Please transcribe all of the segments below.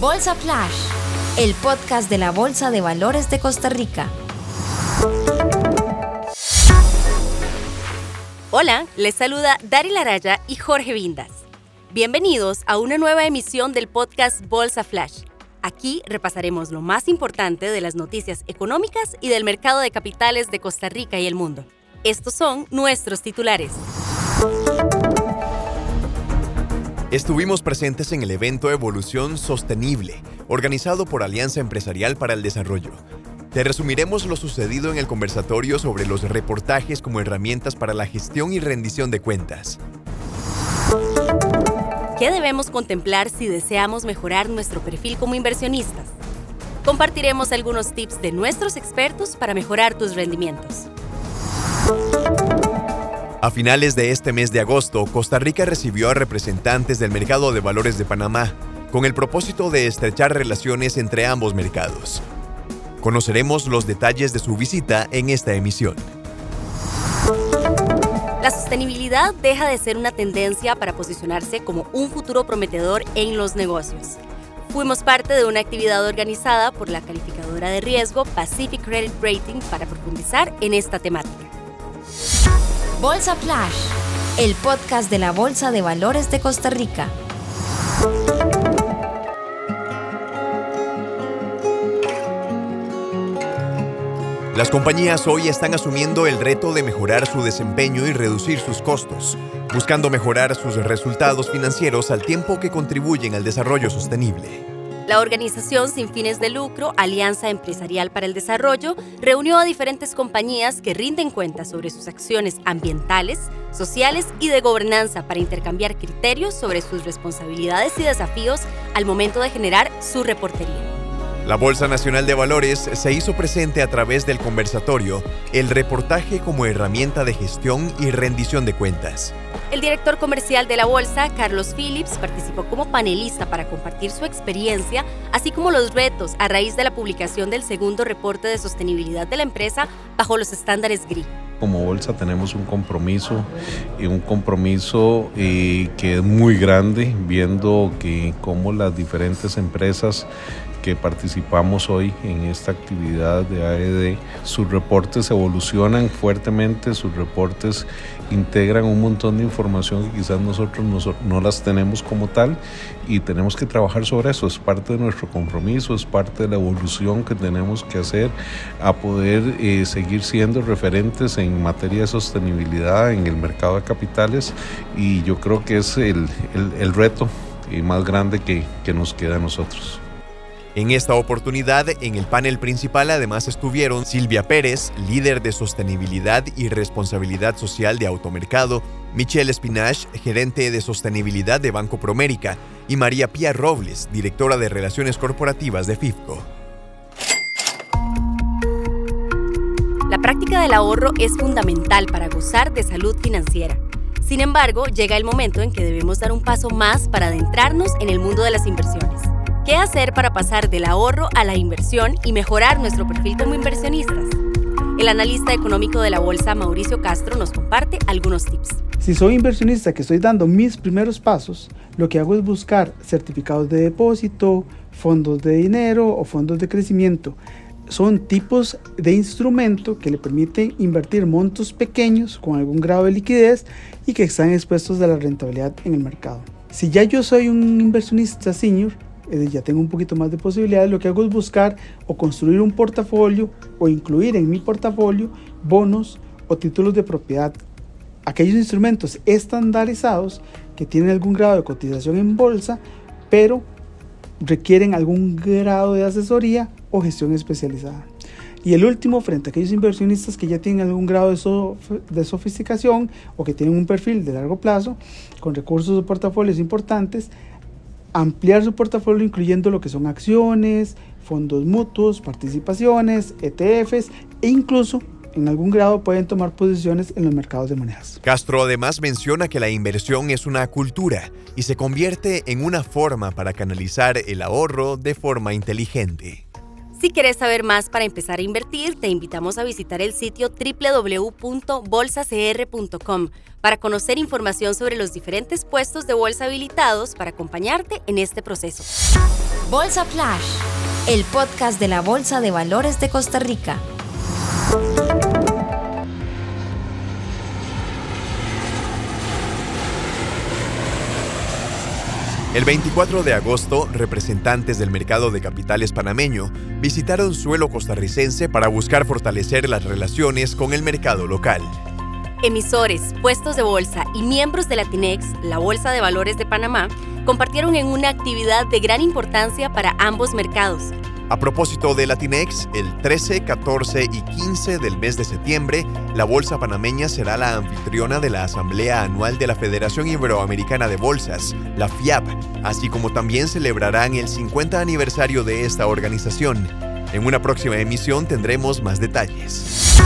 Bolsa Flash, el podcast de la Bolsa de Valores de Costa Rica. Hola, les saluda Dari Laraya y Jorge Vindas. Bienvenidos a una nueva emisión del podcast Bolsa Flash. Aquí repasaremos lo más importante de las noticias económicas y del mercado de capitales de Costa Rica y el mundo. Estos son nuestros titulares. Estuvimos presentes en el evento Evolución Sostenible, organizado por Alianza Empresarial para el Desarrollo. Te resumiremos lo sucedido en el conversatorio sobre los reportajes como herramientas para la gestión y rendición de cuentas. ¿Qué debemos contemplar si deseamos mejorar nuestro perfil como inversionistas? Compartiremos algunos tips de nuestros expertos para mejorar tus rendimientos. A finales de este mes de agosto, Costa Rica recibió a representantes del mercado de valores de Panamá, con el propósito de estrechar relaciones entre ambos mercados. Conoceremos los detalles de su visita en esta emisión. La sostenibilidad deja de ser una tendencia para posicionarse como un futuro prometedor en los negocios. Fuimos parte de una actividad organizada por la calificadora de riesgo Pacific Credit Rating para profundizar en esta temática. Bolsa Flash, el podcast de la Bolsa de Valores de Costa Rica. Las compañías hoy están asumiendo el reto de mejorar su desempeño y reducir sus costos, buscando mejorar sus resultados financieros al tiempo que contribuyen al desarrollo sostenible. La organización sin fines de lucro, Alianza Empresarial para el Desarrollo, reunió a diferentes compañías que rinden cuenta sobre sus acciones ambientales, sociales y de gobernanza para intercambiar criterios sobre sus responsabilidades y desafíos al momento de generar su reportería. La Bolsa Nacional de Valores se hizo presente a través del conversatorio El reportaje como herramienta de gestión y rendición de cuentas. El director comercial de la bolsa, Carlos Phillips, participó como panelista para compartir su experiencia, así como los retos a raíz de la publicación del segundo reporte de sostenibilidad de la empresa bajo los estándares GRI. Como bolsa tenemos un compromiso y un compromiso que es muy grande, viendo que cómo las diferentes empresas que participamos hoy en esta actividad de AED, sus reportes evolucionan fuertemente, sus reportes integran un montón de información que quizás nosotros no, las tenemos como tal y tenemos que trabajar sobre eso, es parte de nuestro compromiso, es parte de la evolución que tenemos que hacer a poder eh, seguir siendo referentes en materia de sostenibilidad en el mercado de capitales y yo creo que es el, reto más grande que, que nos queda a nosotros. En esta oportunidad, en el panel principal además estuvieron Silvia Pérez, líder de sostenibilidad y responsabilidad social de Automercado, Michelle Espinach, gerente de sostenibilidad de Banco Promérica, y María Pía Robles, directora de Relaciones Corporativas de FIFCO. La práctica del ahorro es fundamental para gozar de salud financiera. Sin embargo, llega el momento en que debemos dar un paso más para adentrarnos en el mundo de las inversiones. ¿Qué hacer para pasar del ahorro a la inversión y mejorar nuestro perfil como inversionistas? El analista económico de la bolsa Mauricio Castro nos comparte algunos tips. Si soy inversionista que estoy dando mis primeros pasos, lo que hago es buscar certificados de depósito, fondos de dinero o fondos de crecimiento. Son tipos de instrumento que le permiten invertir montos pequeños con algún grado de liquidez y que están expuestos a la rentabilidad en el mercado. Si ya yo soy un inversionista senior, eh, ya tengo un poquito más de posibilidades, lo que hago es buscar o construir un portafolio o incluir en mi portafolio bonos o títulos de propiedad. Aquellos instrumentos estandarizados que tienen algún grado de cotización en bolsa, pero requieren algún grado de asesoría o gestión especializada. Y el último, frente a aquellos inversionistas que ya tienen algún grado de, de sofisticación o que tienen un perfil de largo plazo, con recursos de portafolios importantes, ampliar su portafolio incluyendo lo que son acciones, fondos mutuos, participaciones, ETFs e incluso en algún grado pueden tomar posiciones en los mercados de monedas. Castro además menciona que la inversión es una cultura y se convierte en una forma para canalizar el ahorro de forma inteligente. Si quieres saber más para empezar a invertir, te invitamos a visitar el sitio www.bolsacr.com para conocer información sobre los diferentes puestos de bolsa habilitados para acompañarte en este proceso. Bolsa Flash, el podcast de la Bolsa de Valores de Costa Rica. El 24 de agosto, representantes del mercado de capitales panameño visitaron suelo costarricense para buscar fortalecer las relaciones con el mercado local. Emisores, puestos de bolsa y miembros de Latinex, la Bolsa de Valores de Panamá, compartieron en una actividad de gran importancia para ambos mercados. A propósito de Latinex, el 13, 14 y 15 del mes de septiembre, la Bolsa Panameña será la anfitriona de la Asamblea Anual de la Federación Iberoamericana de Bolsas, la FIAB, así como también celebrarán el 50 aniversario de esta organización. En una próxima emisión tendremos más detalles.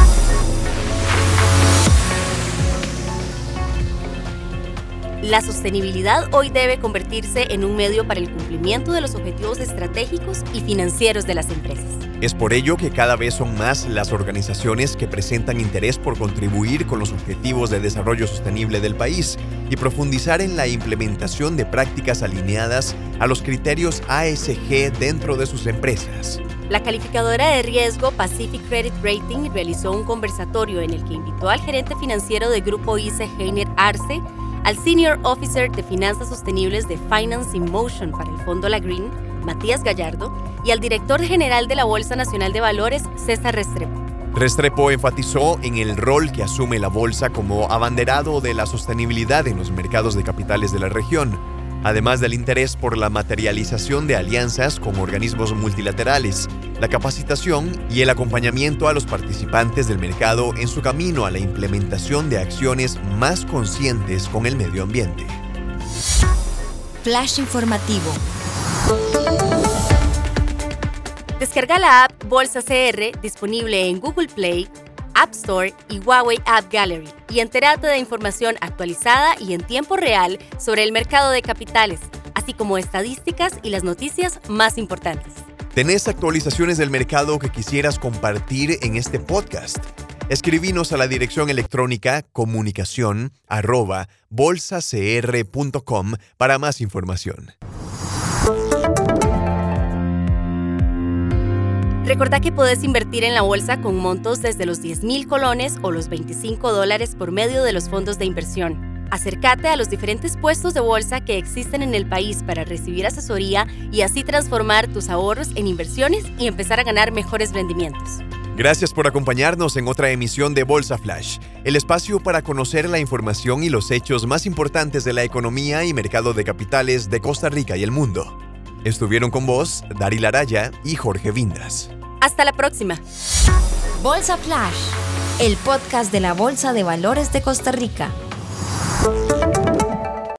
La sostenibilidad hoy debe convertirse en un medio para el cumplimiento de los objetivos estratégicos y financieros de las empresas. Es por ello que cada vez son más las organizaciones que presentan interés por contribuir con los objetivos de desarrollo sostenible del país y profundizar en la implementación de prácticas alineadas a los criterios ASG dentro de sus empresas. La calificadora de riesgo Pacific Credit Rating realizó un conversatorio en el que invitó al gerente financiero de Grupo ICE, Heiner Arce, al Senior Officer de Finanzas Sostenibles de Finance in Motion para el Fondo La Green, Matías Gallardo, y al director general de la Bolsa Nacional de Valores, César Restrepo. Restrepo enfatizó en el rol que asume la bolsa como abanderado de la sostenibilidad en los mercados de capitales de la región además del interés por la materialización de alianzas con organismos multilaterales, la capacitación y el acompañamiento a los participantes del mercado en su camino a la implementación de acciones más conscientes con el medio ambiente. Flash informativo. Descarga la app Bolsa CR disponible en Google Play, App Store y Huawei App Gallery y entérate de información actualizada y en tiempo real sobre el mercado de capitales, así como estadísticas y las noticias más importantes. ¿Tenés actualizaciones del mercado que quisieras compartir en este podcast? Escribinos a la dirección electrónica comunicación arroba bolsacr.com para más información. Recordá que podés invertir en la bolsa con montos desde los 10 mil colones o los 25 dólares por medio de los fondos de inversión. Acércate a los diferentes puestos de bolsa que existen en el país para recibir asesoría y así transformar tus ahorros en inversiones y empezar a ganar mejores rendimientos. Gracias por acompañarnos en otra emisión de Bolsa Flash, el espacio para conocer la información y los hechos más importantes de la economía y mercado de capitales de Costa Rica y el mundo. Estuvieron con vos Dari Laraya y Jorge Vindas. Hasta la próxima. Bolsa Flash, el podcast de la Bolsa de Valores de Costa Rica.